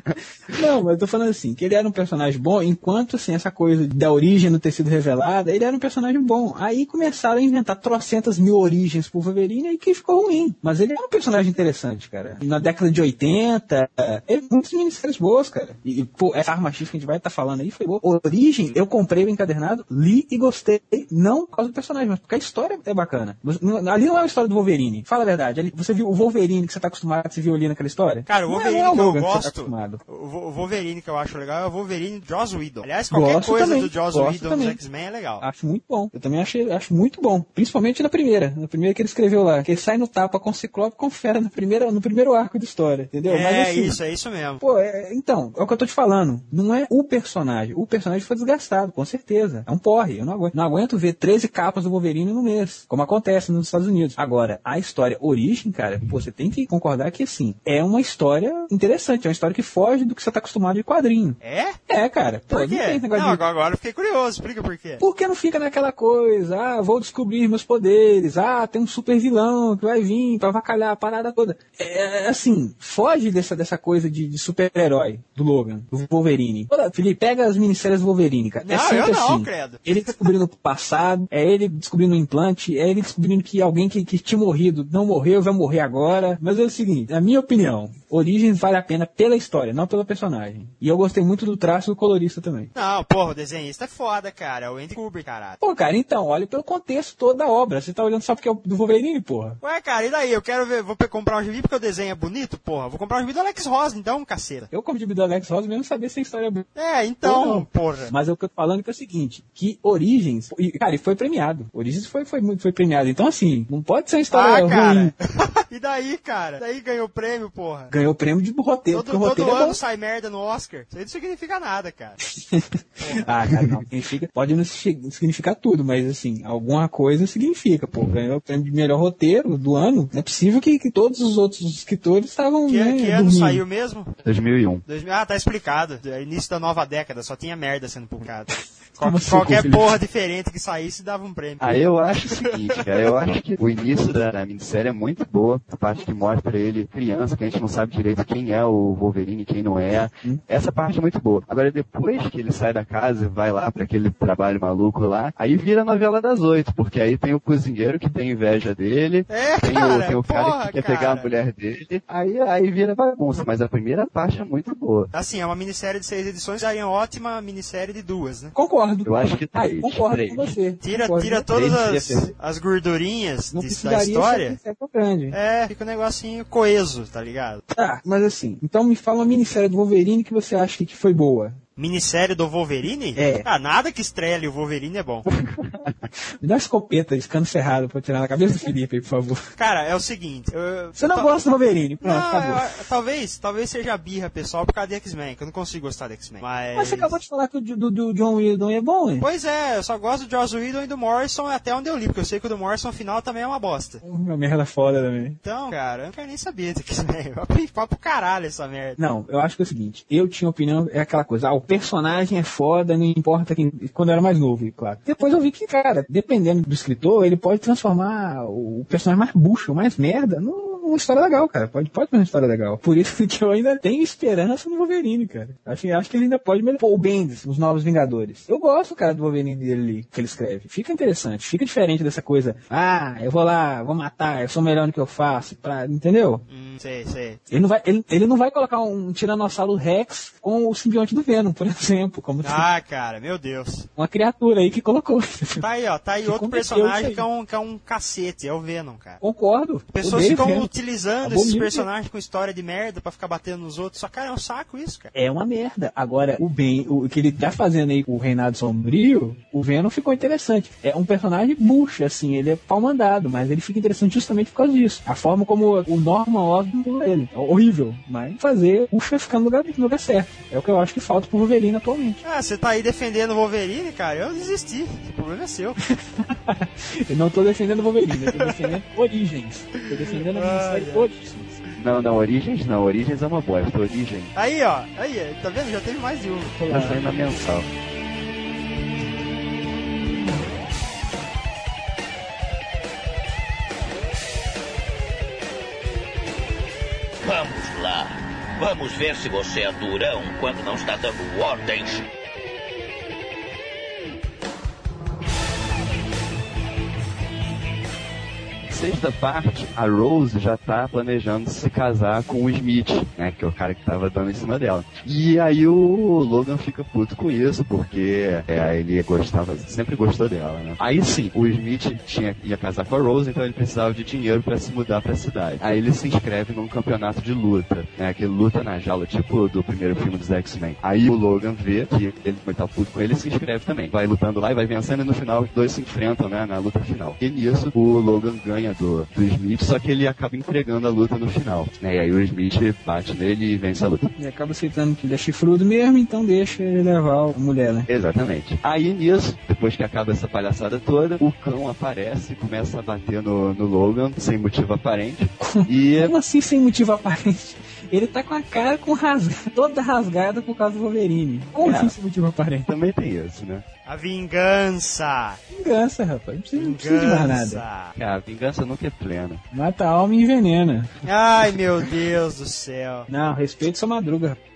Não, mas eu tô falando assim, que ele era um personagem bom, enquanto assim, essa coisa da origem não ter sido revelada, ele era um personagem bom. Aí começaram a inventar trocentas mil origens pro Wolverine e que ficou ruim. Mas ele era um personagem interessante, cara. Na década de 80, ele muitas minisséries boas, cara. E, pô, essa arma X que a gente vai estar falando aí foi boa. Origem, eu comprei o encadernado, li e gostei. Não por causa do personagem, mas porque a história é bacana. Ali não é uma história do Wolverine. Fala a verdade. ali- você viu o Wolverine que você tá acostumado, você viu ali naquela história? Cara, o Não é- Wolverine não é o que eu tá gosto. O Wolverine que eu acho legal é o Wolverine Joss Whedon. Aliás, qualquer Gosto coisa também, do Joss gosto Whedon também. dos X-Men é legal. Acho muito bom. Eu também achei, acho muito bom. Principalmente na primeira. Na primeira que ele escreveu lá. Que ele sai no tapa com o Ciclope com fera na primeira, no primeiro arco da história. Entendeu? é Mas assim, isso, é isso mesmo. Pô, é- então, é o que eu tô te falando. Não é o personagem. O personagem foi desgastado, com certeza. É um porre. Eu não aguento, não aguento ver 13 capas do Wolverine no mês, como acontece nos Estados Unidos. Agora, a história origem, cara, você tem que concordar que, assim, é uma história interessante. É uma história que foge do que você tá tá acostumado de quadrinho. É? É, cara. Pô, Por não quê? tem esse negócio Não, de- agora, eu fiquei curioso. Explica por quê. Por que não fica naquela coisa? Ah, vou descobrir meus poderes. Ah, tem um super vilão que vai vir pra avacalhar a parada toda. É assim, foge dessa, dessa coisa de, de super-herói do Logan, do Wolverine. Olha, Felipe, pega as minissérias do Wolverine, cara. é Não, sempre eu não, assim. credo. Ele descobrindo o passado, é ele descobrindo o implante, é ele descobrindo que alguém que, que tinha morrido não morreu, vai morrer agora. Mas é o seguinte, na minha opinião, Origins vale a pena pela história, não pelo personagem. E eu gostei muito do traço do colorista também. Não, porra, o desenhista é foda, cara. É o Andy Kubrick, caralho. Pô, cara, então, olha pelo contexto todo da obra. Você tá olhando só porque é o do Wolverine, porra. Ué, cara, e daí? Eu quero ver, vou comprar um gibi porque o desenho é bonito, porra. Vou comprar um gibi do Alex Rosa, então, caceta. Eu, como de do Alex Ross, mesmo sabia se a história é boa. É, então, porra. Mas é o que eu tô falando que é o seguinte, que Origins, e, cara, e foi premiado. Origins foi, foi, muito- foi premiado. Então, assim, não pode ser uma história Ah, cara. ruim. e daí, cara? Daí ganhou o prêmio, porra. Ganhou o prêmio de roteiro, Todo, porque o todo roteiro é ano sai merda no Oscar. Isso aí não significa nada, cara. Ah, cara, não. Significa, pode não sig- significar tudo, mas assim, alguma coisa significa. Pô, ganhou o prêmio de melhor roteiro do ano. Não é possível que, que todos os outros escritores estavam. Que, né, que ano saiu mesmo? 2001. 2000 Ah, tá explicado. É início da nova década, só tinha merda sendo publicado. Qual- assim, qualquer porra diferente que saísse dava um prêmio. Ah, eu acho o seguinte, cara, eu acho que o início da, da minissérie é muito boa, a parte que mostra ele criança, que a gente não sabe direito quem é o Wolverine, quem não é. Essa parte é muito boa. Agora, depois que ele sai da casa e vai lá para aquele trabalho maluco lá, aí vira a novela das oito, porque aí tem o cozinheiro que tem inveja dele, É, tem, cara, o, tem o cara porra, que quer cara. pegar a mulher dele, aí, aí vira bagunça, mas a primeira parte é muito boa. Assim, é uma minissérie de seis edições, daria uma ótima minissérie de duas, né? Concordo. Eu acho que Ah, três, concordo três. com você. Tira, Concordo. tira todas as, as gordurinhas Não de- da história. tão grande. É, fica um negocinho coeso, tá ligado? Tá, mas assim, então me fala uma minissérie do Wolverine que você acha que foi boa. Minissérie do Wolverine? É. Ah, nada que estrele o Wolverine é bom. Me dá uma escopeta de cano cerrado pra tirar na cabeça do Felipe aí, por favor. Cara, é o seguinte. eu- Você não ta- gosta do Wolverine, pronto, Não, acabou. eu- talvez, talvez seja birra pessoal por causa de X-Men, que eu não consigo gostar de X-Men. Mas... Mas você acabou de falar que o do, do, do John Whedon é bom, hein? Pois é, eu só gosto do Joss Whedon e do Morrison até onde eu li, porque eu sei que o do Morrison final também é uma bosta. Uma merda foda também. Então, cara, eu não quero nem saber de X-Men. Vai pro- caralho essa merda. Não, eu acho que é o seguinte, eu tinha opinião, é aquela coisa, ah, personagem é foda, não importa quem, quando eu era mais novo, claro. Depois eu vi que, cara, dependendo do escritor, ele pode transformar o personagem mais bucho, mais merda, num- numa história legal, cara. Pode, pode ser uma história legal. Por isso que eu ainda tenho esperança no Wolverine, cara. Acho, acho que ele ainda pode melhorar. Pô, o Bendis, os Novos Vingadores. Eu gosto, cara, do Wolverine dele ali, que ele escreve. Fica interessante, fica diferente dessa coisa, ah, eu vou lá, vou matar, eu sou melhor no que eu faço, pra, entendeu? Hum, sei, sei. Ele não vai, ele, ele não vai colocar um Tiranossauro Rex com o simbionte do Venom, por exemplo, como Ah, cara, meu Deus. uma criatura aí que colocou. Tá aí, ó, tá aí Que outro personagem aí. que é, um, que é um cacete, é o Venom, cara. Concordo. Pessoas ficam Venom. Utilizando Abominável. esses personagens com história de merda pra ficar batendo nos outros. Só, cara, é um saco isso, cara. É uma merda. Agora, o bem, o que ele tá fazendo aí com o Reinado Sombrio, o Venom ficou interessante. É um personagem bucha, assim, ele é pau mandado, mas ele fica interessante justamente por causa disso. A forma como o Norman Osborn ele. É horrível, mas fazer o ficar no lugar, no lugar certo. É o que eu acho que falta pro Wolverine atualmente. Ah, você tá aí defendendo o Wolverine, cara? Eu desisti. O problema é seu. Eu não tô defendendo o Wolverine, eu tô defendendo Origens. Tô defendendo a Ai. Não, não, Origens não, Origens é uma bosta, Origem Aí, ó. Aí, tá vendo? Já teve mais de uma. tá saindo na mensal. Vamos lá. Vamos ver se você é durão quando não está dando ordens. Sexta parte, a Rose já tá planejando se casar com o Smith, né? Que é o cara que tava dando em cima dela. E aí o Logan fica puto com isso, porque é, ele gostava, sempre gostou dela, né? Aí sim, o Smith tinha, ia casar com a Rose, então ele precisava de dinheiro pra se mudar pra cidade. Aí ele se inscreve num campeonato de luta, né? Que luta na jaula, tipo do primeiro filme dos X-Men. Aí o Logan vê que ele estar puto com ele e se inscreve também. Vai lutando lá e vai vencendo e no final os dois se enfrentam, né? Na luta final. E nisso o Logan ganha do, do Smith, só que ele acaba entregando a luta no final. Né? E aí o Smith bate nele e vence a luta. E acaba aceitando que ele é chifrudo mesmo, então deixa ele levar a mulher, né? Exatamente. Aí nisso, depois que acaba essa palhaçada toda, o cão aparece e começa a bater no, no Logan sem motivo aparente. E Como assim sem motivo aparente? Ele tá com a cara com rasga, toda rasgada por causa do Wolverine. Como É. esse motivo aparente? Também tem isso, né? A vingança. Vingança, rapaz. Não precisa, não precisa de mais nada. Vingança. Ah, a vingança nunca é plena. Mata a alma e envenena. Ai, meu Deus do céu. Não, respeito sua madruga. rapaz.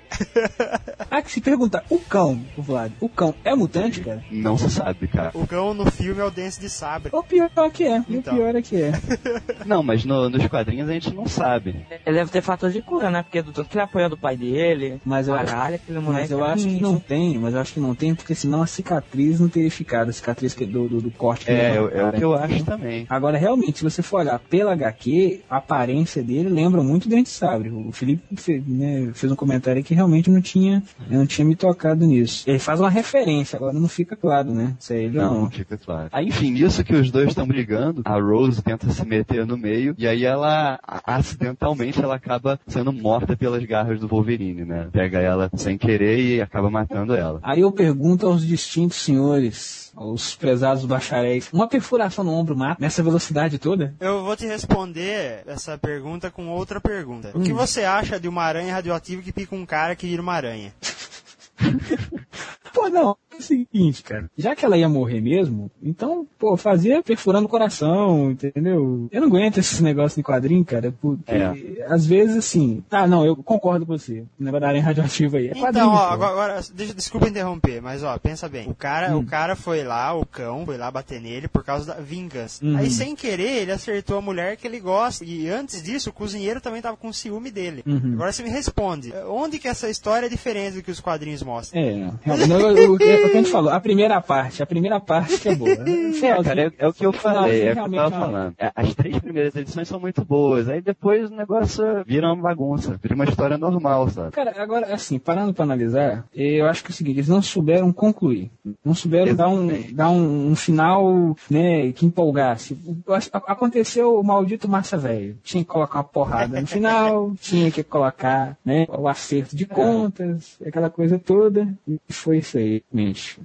Ah, que se perguntar, o cão, o Vlad, o cão é mutante, cara? Não se sabe, cara. O cão no filme é o Dance de Sabre. O pior que é, Então. o pior é que é. Não, mas no- nos quadrinhos a gente não sabe. Ele deve ter fator de cura, né? Porque do tanto que ele apoia do pai dele. Mas eu, Caralho, aquele moleque. mas eu é acho que não tem, mas eu acho que não tem, porque senão a cicatriz não teria ficado, a cicatriz que- do, do, do corte que É, ele é, o- é que eu acho também. Agora, realmente, se você for olhar pela HQ, a aparência dele lembra muito o Dente de Sabre. O Felipe fez, né, fez um comentário que realmente não tinha, eu não tinha me tocado nisso. Ele faz uma referência, agora não fica claro, né? Se é ele ou Não, não. não fica claro. Aí, enfim, nisso que os dois estão brigando, a Rose tenta se meter no meio, e aí ela, acidentalmente, ela acaba sendo morta pelas garras do Wolverine, né? Pega ela sem querer e acaba matando ela. Aí eu pergunto aos distintos senhores, aos prezados bacharéis, uma perfuração no ombro mata nessa velocidade toda? Eu vou te responder essa pergunta com outra pergunta. O Hum. que você acha de uma aranha radioativa que pica um cara que vira uma aranha? Pô, não, é o seguinte, cara. Já que ela ia morrer mesmo, então, pô, fazia perfurando o coração, entendeu? Eu não aguento esses negócios de quadrinho, cara, porque É. às vezes assim. Ah, não, eu concordo com você. O negócio da aranha radioativa aí. É quadrinho. Então, ó, agora, agora, deixa, desculpa interromper, mas ó, pensa bem. O cara, Hum. o cara foi lá, o cão, foi lá bater nele por causa da vingança. Uhum. Aí, sem querer, ele acertou a mulher que ele gosta. E antes disso, o cozinheiro também tava com ciúme dele. Uhum. Agora você me responde, onde que essa história é diferente do que os quadrinhos mostram? É, não, eu- eu- é o que a gente falou, a primeira parte, a primeira parte que é boa. É, cara, é, é o que eu falei, é o que eu tava não. falando. É, As três primeiras edições são muito boas, aí depois o negócio vira uma bagunça, vira uma história normal, sabe? Cara, agora, assim, parando pra analisar, eu acho que é o seguinte, eles não souberam concluir. Não souberam dar um, dar um, um final, né, que empolgasse. Aconteceu o maldito massa velho. Tinha que colocar uma porrada no final, tinha que colocar, né, o acerto de contas, aquela coisa toda. E foi isso aí,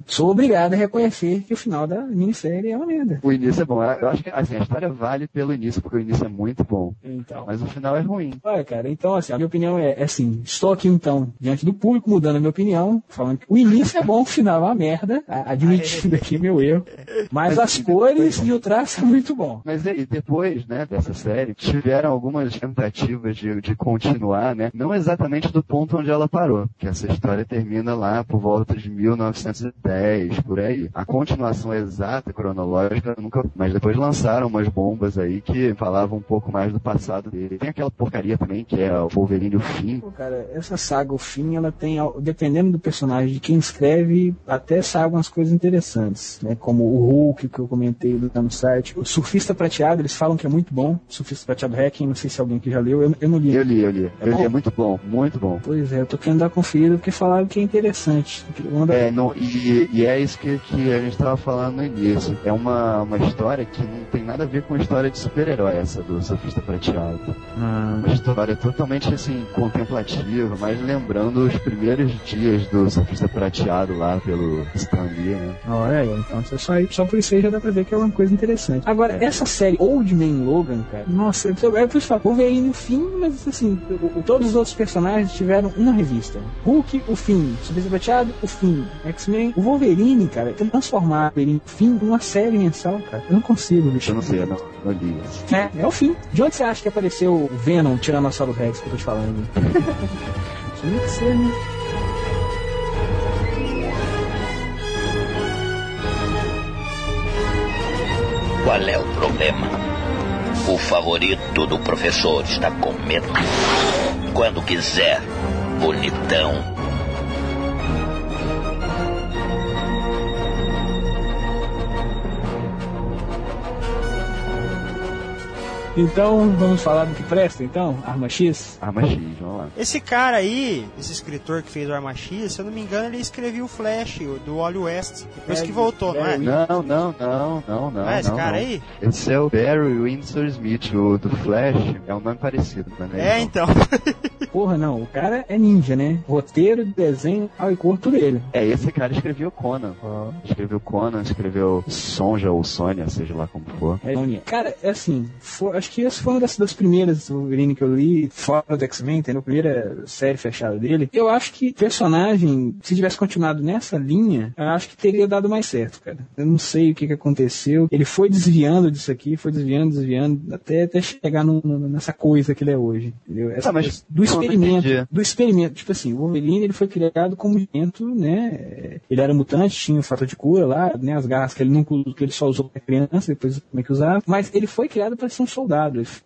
Sou obrigado a reconhecer que o final da minissérie é uma merda. O início é bom, eu acho que assim, a história vale pelo início, porque o início é muito bom, Então. mas o final é ruim. Olha, cara, então assim, a minha opinião é, é assim, estou aqui então, diante do público, mudando a minha opinião, falando que o início é bom, o final é uma merda, admitindo aqui meu erro, mas Mas as sim, cores e o traço é muito bom. Mas e depois, né, dessa série, tiveram algumas tentativas de, de continuar, né? Não exatamente do ponto onde ela parou, que essa história termina lá por volta de 1910, por aí. A continuação exata, cronológica, nunca. Mas depois lançaram umas bombas aí que falavam um pouco mais do passado dele. Tem aquela porcaria também que é o Wolverine o fim. Pô, cara, essa saga, o fim, ela tem, dependendo do personagem, de quem escreve, até sai algumas coisas interessantes, né? Como o Hulk, que eu comentei lá no site. O Surfista Prateado, eles falam que é muito bom. Surfista Prateado Hacking, não sei se alguém que já leu, eu, eu não li. Eu li, eu li. É Eu bom? li, é muito bom, muito bom. Pois é, eu tô querendo dar conferida porque falaram que é interessante. Da- É, não, e, e é isso que, que a gente estava falando no início. É uma, uma história que não tem nada a ver com a história de super-herói, essa do Surfista Prateado. Ah, Uma história totalmente assim, contemplativa, mas lembrando os primeiros dias do Surfista Prateado lá pelo Stan Lee, né? Olha aí, então só, só, só por isso aí já dá pra ver que é uma coisa interessante. Agora, É. essa série Old Man Logan, cara, nossa, eu, é por eu falo, Wolverine no fim, mas assim, todos os outros personagens tiveram uma revista. Hulk, o fim. Surfista Prateado, o fim. X-Men, o Wolverine, cara, tem que transformar o Wolverine, fim, numa série mensal, cara. Eu não consigo, bicho. Eu não sei, eu não, não li isso. É, é o fim. De onde você acha que apareceu o Venom, Tiranossauro Rex, que eu tô te falando? Tinha que ser, né? Qual é o problema? O favorito do professor está com medo. Quando quiser, bonitão. Então, vamos falar do que presta, então? Arma X? Arma X, vamos lá. Esse cara aí, esse escritor que fez o Arma X, se eu não me engano, ele escreveu o Flash, o do Wally West. Depois É, que voltou, não é? é, Não, não, não, não, não. É esse não, cara não. aí? Esse é o Barry Windsor Smith, o do Flash. É um nome parecido, não É, não. então. Porra, não, o cara é ninja, né? Roteiro, desenho, ao e cor, tudo ele. É, esse cara escreveu Conan. Escreveu Conan, escreveu Sonja ou Sônia, seja lá como for. É, Cara, é assim, foi- acho acho que essa foi uma das, das primeiras Wolverine que eu li, fora do X-Men, entendeu? A primeira série fechada dele. Eu acho que personagem, se tivesse continuado nessa linha, eu acho que teria dado mais certo, cara. Eu não sei o que, que aconteceu. Ele foi desviando disso aqui, foi desviando, desviando, até, até chegar no, no, nessa coisa que ele é hoje. Entendeu? Essa, mas do experimento. Do experimento. Tipo assim, o Wolverine ele foi criado como jumento, né? Ele era mutante, tinha o fator de cura lá, né? As garras que ele nunca que ele só usou pra criança, depois como é que usava. Mas ele foi criado para ser um soldado.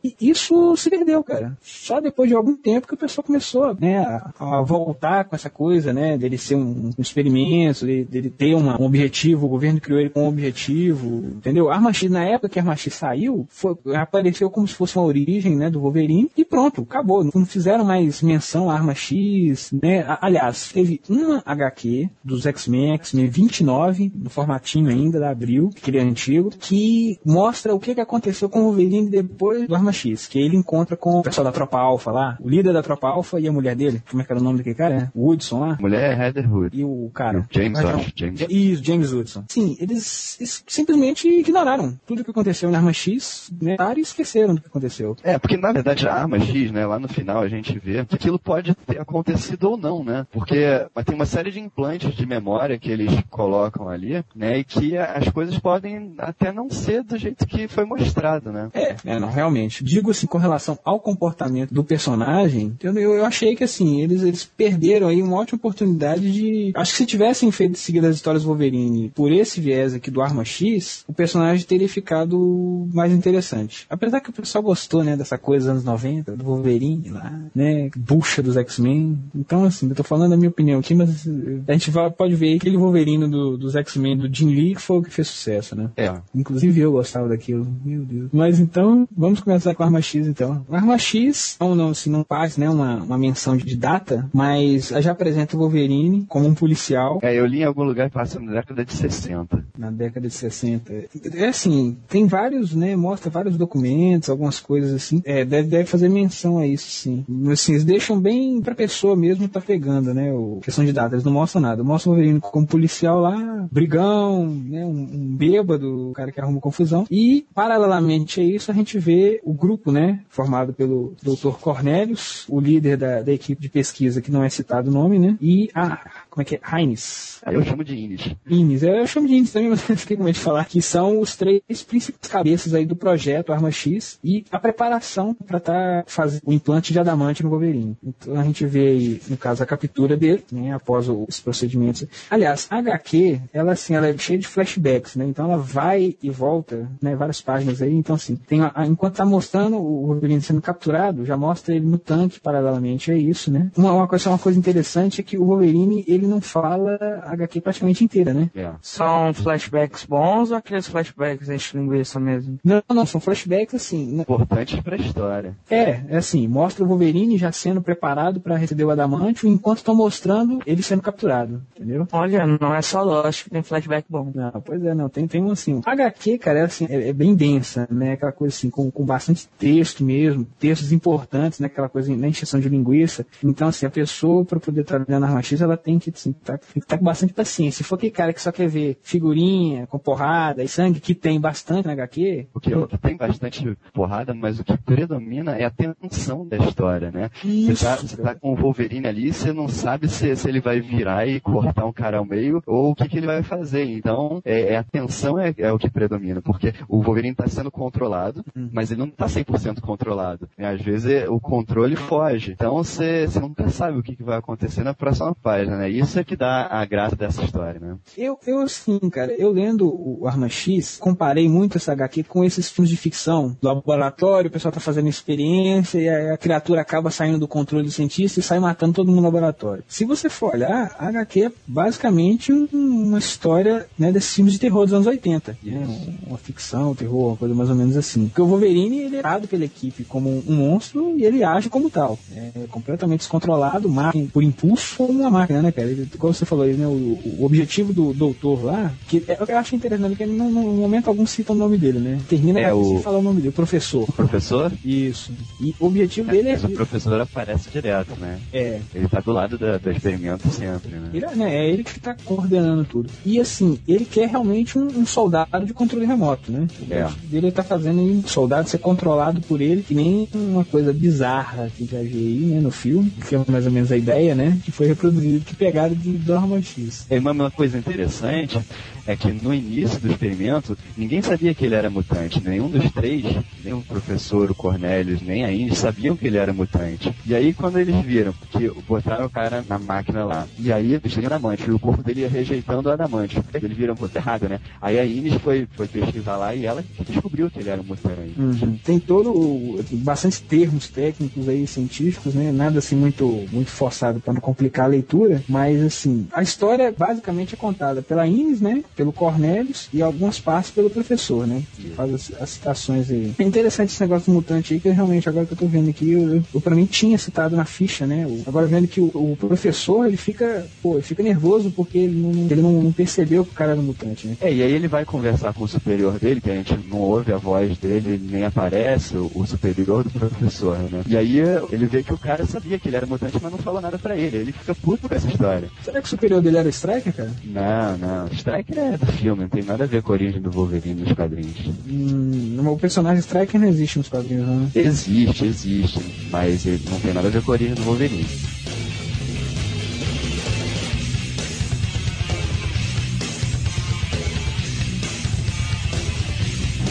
E isso se perdeu, cara. Só depois de algum tempo que o pessoal começou, né, a, a voltar com essa coisa, né? Dele ser um, um experimento, dele, dele ter uma- um objetivo, o governo criou ele com um objetivo, entendeu? Arma X, na época que a Arma X saiu, foi, apareceu como se fosse uma origem, né, do Wolverine, e pronto, acabou. Não fizeram mais menção à Arma X, né? Aliás, teve uma HQ dos X-Men, X-Men 29, no formatinho ainda da Abril, aquele antigo, que mostra o que, que aconteceu com o Wolverine depois do Arma X, que ele encontra com o pessoal da Tropa Alpha lá, o líder da Tropa Alpha e a mulher dele, como é que era o nome daquele cara? né? O Woodson lá. Mulher é Heather Hood. E o cara. James, eu não. acho. James. Isso, James Woodson. Sim, eles, eles simplesmente ignoraram tudo o que aconteceu na Arma X, né? E esqueceram do que aconteceu. É, porque na verdade a arma X, né, lá no final a gente vê que aquilo pode ter acontecido ou não, né? Porque mas tem uma série de implantes de memória que eles colocam ali, né, e que as coisas podem até não ser do jeito que foi mostrado, né? É, é, realmente. Digo assim, com relação ao comportamento do personagem, eu, eu, achei que assim, eles, eles perderam aí uma ótima oportunidade de. Acho que se tivessem feito seguir as histórias Wolverine por esse viés aqui do Arma X, o personagem teria ficado mais interessante. Apesar que o pessoal gostou, né, dessa coisa dos anos 90, do Wolverine lá, né? Bucha dos X-Men. Então, assim, eu tô falando a minha opinião aqui, mas a gente vai, pode ver aquele Wolverine do- dos X-Men do Jim Lee que foi o que fez sucesso, né? É. Inclusive eu gostava daquilo, meu Deus. Mas então, vamos começar com a Arma X então. A Arma X, não, não, assim, não faz né, uma, uma menção de data, mas já apresenta o Wolverine como um policial É, eu li em algum lugar que passa na década de 60. na década de 60. É assim, tem vários, né, mostra vários documentos, algumas coisas assim. É, deve, deve fazer menção a isso, sim. Assim, eles deixam bem pra pessoa mesmo tá pegando, né, o questão de data. Eles não mostram nada. Mostram o Wolverine como policial lá, brigão, né, um, um bêbado, o cara que arruma confusão. E, paralelamente a isso, a gente vê o grupo, né, formado pelo Dr. Cornelius, o líder da, da equipe de pesquisa, que não é citado o nome, né, e a, como é que é? Heinz. Eu chamo de Ines. Ines, eu chamo de Ines também, mas eu fiquei com medo de falar que são os três principais cabeças aí do projeto Arma X e a preparação para estar fazendo o implante de adamante no Wolverine. Então a gente vê aí, no caso, a captura dele, né, após os procedimentos. Aliás, a HQ, ela assim, ela é cheia de flashbacks, né, então ela vai e volta, né, várias páginas aí, então assim, tem a- a- enquanto tá mostrando o Wolverine sendo capturado, já mostra ele no tanque paralelamente, é isso, né. Uma, uma coisa, uma coisa interessante é que o Wolverine, ele não fala a HQ praticamente inteira, né. É. São flashbacks bons ou aqueles flashbacks enche linguiça mesmo? Não, não, são flashbacks assim. né? Importantes pra história. É, é assim, mostra o Wolverine já sendo preparado para receber o Adamantio enquanto estão mostrando ele sendo capturado, entendeu? Olha, não é só Lost que tem flashback bom. Não, pois é, não, tem, tem um assim. A HQ, cara, é, assim, é, é bem densa, né? Aquela coisa assim, com, com bastante texto mesmo, textos importantes, né? Aquela coisa na encheção de linguiça. Então, assim, a pessoa, para poder trabalhar na Arma X, ela tem que assim, tá, tem que estar com bastante paciência. Se for aquele cara que só quer ver figurinha, com porrada e sangue, que tem bastante na HQ, o que tem bastante porrada, mas o que predomina é a tensão da história, né? Você tá, você tá com o Wolverine ali, você não sabe se, se ele vai virar e cortar um cara ao meio ou o que, que ele vai fazer. Então, é, é a tensão é, é o que predomina, porque o Wolverine está sendo controlado, mas ele não está 100% controlado. né? Às vezes é- o controle foge. Então, você, você nunca sabe o que, que vai acontecer na próxima página, né? Isso é que dá a graça dessa história, né? Eu, eu assim, cara, eu lendo o Arma X, comparei muito essa HQ com esses filmes de ficção. Laboratório, o pessoal tá fazendo experiência e a, a criatura acaba saindo do controle do cientista e sai matando todo mundo no laboratório. Se você for olhar, a HQ é basicamente um- uma história né, desses filmes de terror dos anos 80. Né? Um- Uma ficção, um terror, uma coisa mais ou menos assim. Porque o Wolverine, ele é dado pela equipe como um monstro e ele age como tal. É completamente descontrolado, por impulso como uma máquina, né, cara? Ele, como você falou aí, né? O, o objetivo do doutor lá, que é, eu acho interessante que ele não, no momento algum cita o nome dele, né? Termina É, é, o- falar o nome dele, o professor. O professor? Isso. E o objetivo dele é. Mas o professor aparece direto, né? É, Ele tá do lado da, do experimento sempre, né? Ele, é- né, é ele que está coordenando tudo. E assim, ele quer realmente um, um soldado de controle remoto, né? O É. dele tá fazendo um soldado ser controlado por ele, que nem uma coisa bizarra que já vi aí, né, no filme, que é mais ou menos a ideia, né? Que foi reproduzido, que pegaram de Dorma X. É uma coisa interessante é que no início do experimento, ninguém sabia que ele era mutante. Nenhum dos três, nem o professor, o Cornelius, nem a Indy, sabiam que ele era mutante. E aí, quando eles viram que botaram o cara na máquina lá, e aí eles tinham adamante, e o corpo dele ia rejeitando o adamante. Eles viram, pô, tá errado, né? Aí a Indy foi, foi pesquisar lá e ela descobriu que ele era um mutante. Tem todo o, bastante termos técnicos aí científicos, né? Nada assim muito muito forçado para não complicar a leitura, mas assim, a história basicamente é contada pela Ines, né? Pelo Cornelius e algumas partes pelo professor, né? Que faz as, as citações aí. É interessante esse negócio do mutante aí, que eu realmente agora que eu tô vendo aqui, eu, eu, eu pra mim tinha citado na ficha, né? Agora vendo que o, o professor, ele fica, pô, ele fica nervoso porque ele não, ele não, não percebeu que o cara era mutante, né? É, e aí ele vai conversar com o superior dele, que a gente não ouve a voz dele, ele nem aparece, o, o superior do professor, né? E aí ele vê que o cara sabia que ele era mutante, mas não falou nada pra ele. Ele fica puto com essa história. Será que o superior dele era o Striker, cara? Não, não. Striker é do filme, não tem nada a ver com a origem do Wolverine nos quadrinhos. Hum, o personagem Striker não existe nos quadrinhos, não, né? Existe, existe, mas ele não tem nada a ver com a origem do Wolverine.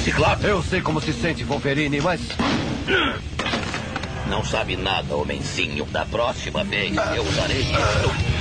Ciclope. Eu sei como se sente, Wolverine, mas. Não sabe nada, homenzinho. Da próxima vez eu usarei isto.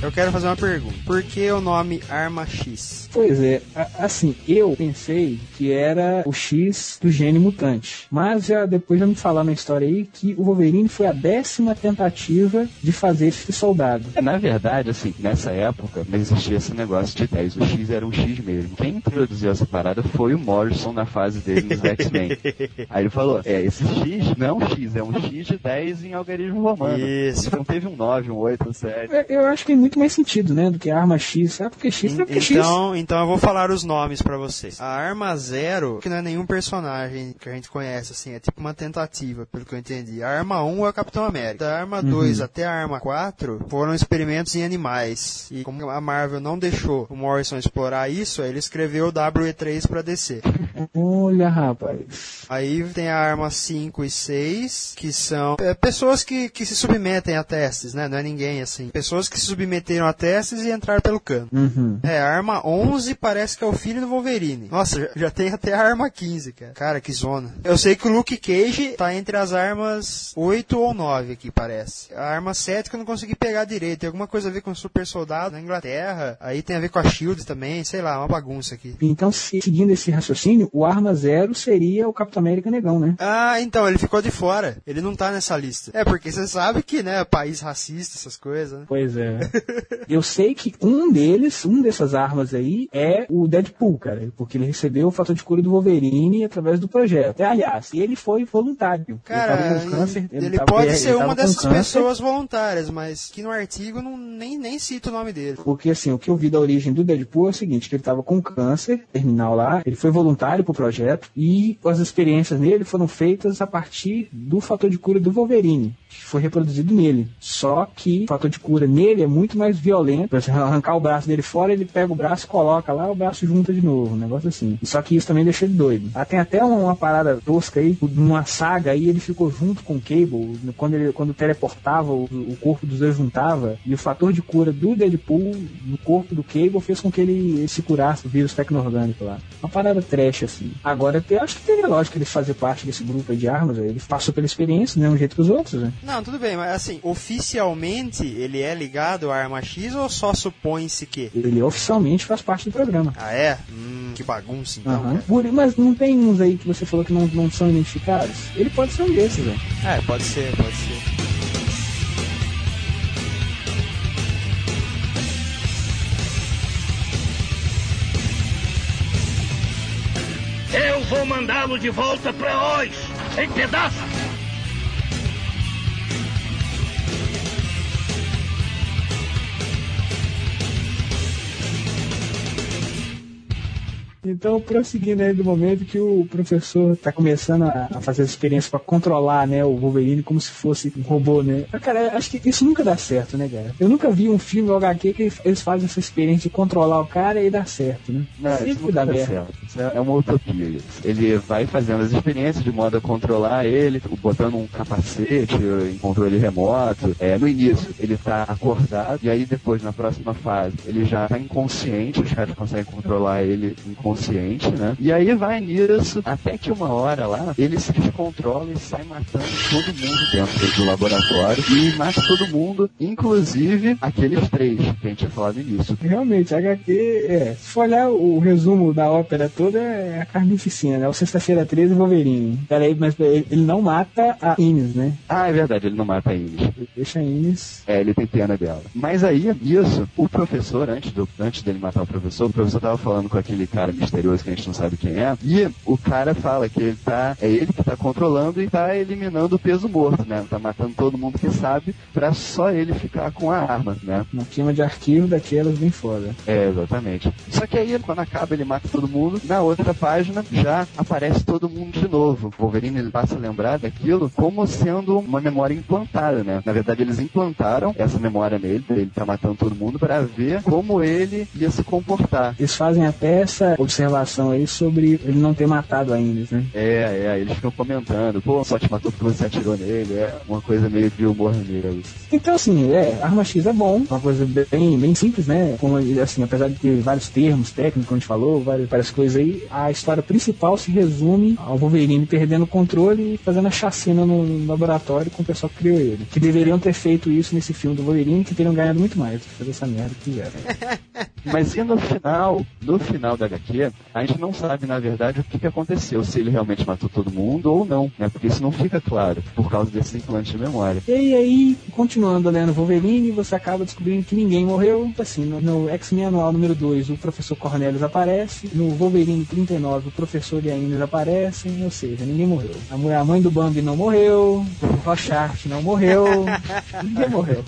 Eu quero fazer uma pergunta. Por que o nome Arma X? Pois é, assim, eu pensei que era o X do gene mutante. Mas já depois já me falaram na história aí que o Wolverine foi a décima tentativa de fazer esse soldado. É, na verdade, assim, nessa época não existia esse negócio de 10. O X era um X mesmo. Quem introduziu essa parada foi o Morrison na fase dele nos X-Men. Aí ele falou: é, esse X não é um X, é um X de 10 em algarismo romano. Isso. Não teve um 9, um 8, um 7. É, Eu acho que tem muito mais sentido, né, do que a arma X. Ah, porque X é porque X. Então, eu vou falar os nomes pra vocês. A Arma Zero, que não é nenhum personagem que a gente conhece, assim, é tipo uma tentativa, pelo que eu entendi. A Arma 1 é o Capitão América. Da Arma 2 até a Arma 4 foram experimentos em animais. E como a Marvel não deixou o Morrison explorar isso, aí ele escreveu o WE3 pra DC. Olha, rapaz. Aí tem a arma 5 e 6, que são é, pessoas que, que se submetem a testes, né? Não é ninguém assim. Pessoas que se submeteram a testes e entraram pelo cano. Uhum. É, a arma 11 parece que é o filho do Wolverine. Nossa, já, já tem até a arma 15, cara. Cara, que zona. Eu sei que o Luke Cage tá entre as armas 8 ou 9 aqui, parece. A arma 7 que eu não consegui pegar direito. Tem alguma coisa a ver com o super soldado na Inglaterra. Aí tem a ver com a Shield também, sei lá, uma bagunça aqui. Então, se- seguindo esse raciocínio, o Arma Zero seria o Capitão América Negão, né? Ah, então, ele ficou de fora. Ele não tá nessa lista. É, porque você sabe que, né, país racista, essas coisas, né? Pois é. Eu sei que um deles, um dessas armas aí, é o Deadpool, cara. Porque ele recebeu o fator de cura do Wolverine através do projeto. É, aliás, ele foi voluntário. Cara, ele, tava com câncer, ele, tava- pode ele ser tava uma dessas pessoas voluntárias, mas que no artigo não, nem, nem cita o nome dele. Porque assim, o que eu vi da origem do Deadpool é o seguinte, que ele estava com câncer terminal lá, ele foi voluntário pro projeto e as experiências nele foram feitas a partir do fator de cura do Wolverine, que foi reproduzido nele. Só que o fator de cura nele é muito mais violento. Pra você arrancar o braço dele fora, ele pega o braço, coloca lá, o braço junta de novo, um negócio assim. Só que isso também deixa ele doido. Ah, tem até uma, uma parada tosca aí, numa saga aí, ele ficou junto com o Cable, quando ele quando teleportava, o, o corpo dos dois juntava, e o fator de cura do Deadpool no corpo do Cable fez com que ele, ele se curasse do vírus tecno-orgânico lá. Uma parada trash, assim. Agora, eu acho que teria lógica ele fazer parte desse grupo de armas, velho. ele passou pela experiência, do mesmo jeito que os outros, né? Não, tudo bem, mas assim, oficialmente ele é ligado à arma X ou só supõe-se que? Ele oficialmente faz parte do programa. Ah, é? Hum, que bagunça então. Cara. Mas não tem uns aí que você falou que não, não são identificados? Ele pode ser um desses, velho. É, pode ser, pode ser. Eu vou mandá-lo de volta para Oz, em pedaços. Então, prosseguindo aí do momento que o professor tá começando a, fazer as experiências para controlar, né, o Wolverine como se fosse um robô, né? Cara, acho que isso nunca dá certo, né, cara? Eu nunca vi um filme ou HQ que eles fazem essa experiência de controlar o cara e dá certo, né? Não, Sempre dá merda. certo. Isso é uma utopia. Isso. Ele vai fazendo as experiências de modo a controlar ele, botando um capacete em controle remoto. É, no início, ele tá acordado, e aí depois, na próxima fase, ele já tá inconsciente, os caras conseguem controlar ele inconsciente, né? E aí vai nisso, até que uma hora lá, ele se descontrola e sai matando todo mundo dentro do laboratório, e mata todo mundo, inclusive aqueles três que a gente tinha falado no início. Realmente, a HQ, é, se for olhar o resumo da ópera toda, é a carnificina, né? O Sexta-feira 13 e Wolverine. Peraí, mas ele ele não mata a Ines, né? Ah, é verdade, ele não mata a Ines. Ele deixa a Ines. É, ele tem pena dela. Mas aí, isso, o professor, antes, do, antes dele matar o professor, o professor tava falando com aquele cara misterioso que a gente não sabe quem é, e o cara fala que ele tá, é ele que tá controlando e tá eliminando o peso morto, né? Tá matando todo mundo que sabe, pra só ele ficar com a arma, né? Uma queima de arquivo daquelas bem foda. É, exatamente. Só que aí, quando acaba, ele mata todo mundo. Na outra página, já aparece todo mundo de novo. O Wolverine ele passa a lembrar daquilo como sendo uma memória implantada, né? Na verdade, eles implantaram essa memória nele, ele tá matando todo mundo, pra ver como ele ia se comportar. Eles fazem até essa observação aí sobre ele não ter matado a Ines, né? É, é, eles ficam comentando, pô, só te matou porque você atirou nele, é uma coisa meio de humor negro. Então, assim, é, Arma X é bom, uma coisa bem, bem simples, né? Como, assim, apesar de ter vários termos técnicos, como a gente falou, várias, várias coisas aí, a história principal se resume ao Wolverine perdendo o controle e fazendo a chacina no laboratório com o pessoal que criou ele. Que deveriam ter feito isso nesse filme do Wolverine, que teriam ganhado muito mais do que fazer essa merda que fizeram. Mas e no final, no final da HQ, a gente não sabe, na verdade, o que, que aconteceu, se ele realmente matou todo mundo ou não, né? Porque isso não fica claro, por causa desse implante de memória. E aí, continuando lendo Wolverine, você acaba descobrindo que ninguém morreu. Assim, no, no X-Men Anual número 2, o professor Cornelius aparece. No Wolverine 39, o professor e a Ines aparecem. Ou seja, ninguém morreu. A, mãe do Bambi não morreu. O Rorschach não morreu. ninguém morreu.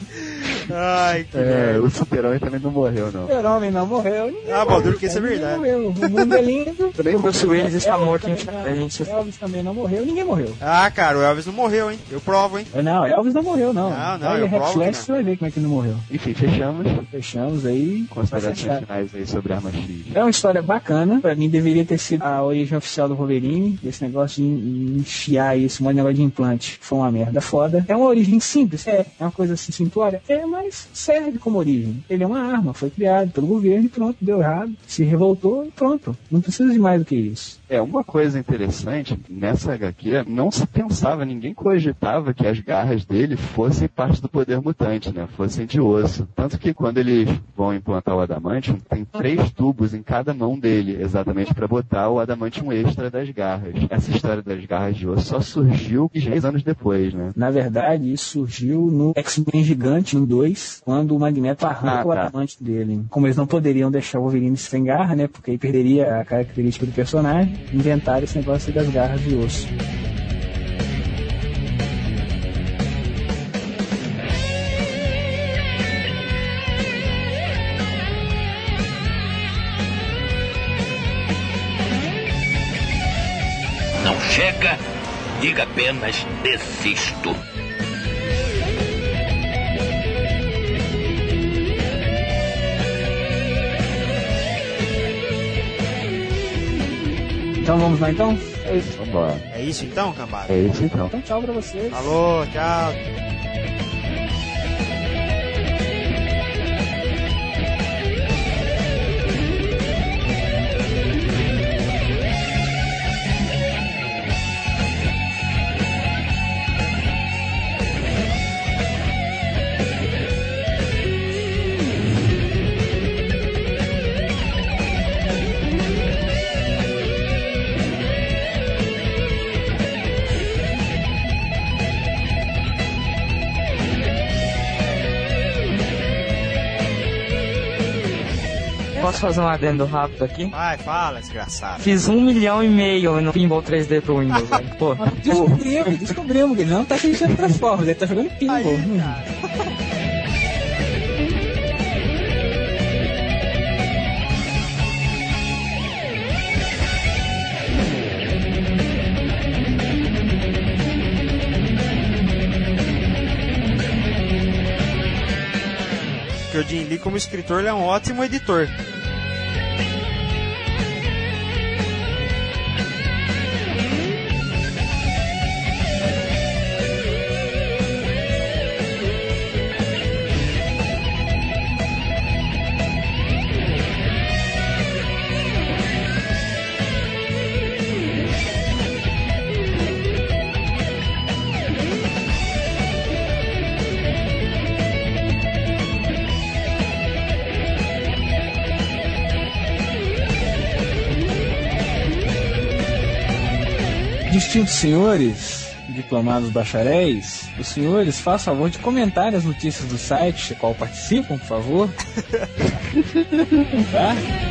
Ai, que É, o super-homem também não morreu, não. O Super-Homem não morreu. Ninguém Ah, morreu, Baldur, que isso é verdade. morreu. O mundo é lindo. Também o Bruce Willis está Elvis morto, também a gente não- Elvis também não morreu. Ninguém morreu. Ah, cara, o Elvis não morreu, hein? Eu provo, hein? Não, Elvis não morreu, não. Não, não, eu provo Flash, não. você vai ver como é que não morreu. Enfim, fechamos. Fechamos aí. Considerações finais aí sobre Arma X. É uma história bacana. Pra mim deveria ter sido a origem oficial do Wolverine. Esse negócio de enfiar isso, um negócio de implante, foi uma merda foda. É uma origem simples, é. É uma coisa assim simplória. É, mas serve como origem. Ele é uma arma, foi criado pelo governo e pronto, deu errado. Se revoltou e pronto. Não precisa de mais do que isso. É, uma coisa interessante, nessa HQ, não se pensava, ninguém cogitava que as garras dele fossem parte do poder mutante, né? Fossem de osso. Tanto que quando eles vão implantar o Adamantium, tem três tubos em cada mão dele, exatamente para botar o Adamantium extra das garras. Essa história das garras de osso só surgiu 10 anos depois, né? Na verdade, isso surgiu no X-Men Gigante, no 2, quando o Magneto arranca Ah, o tá. adamante dele. Como eles não poderiam deixar o Wolverine sem garra, né? Porque aí perderia a característica do personagem, inventaram esse negócio das garras de osso. Não chega, diga apenas desisto. Então vamos lá então? É isso, vambora. É isso então, cambada? É isso então. Então tchau pra vocês. Alô, tchau. Posso fazer um adendo rápido aqui? Vai, fala, desgraçado. Fiz um milhão e meio no Pinball 3D pro Windows, velho. Pô, Descobrimos, descobrimos que ele não tá acreditando Transformers, ele tá jogando pinball. Aí. Porque o Jim Lee, como escritor, ele é um ótimo editor. Distintos senhores, diplomados bacharéis, os senhores façam favor de comentar as notícias do site, qual participam, por favor. tá?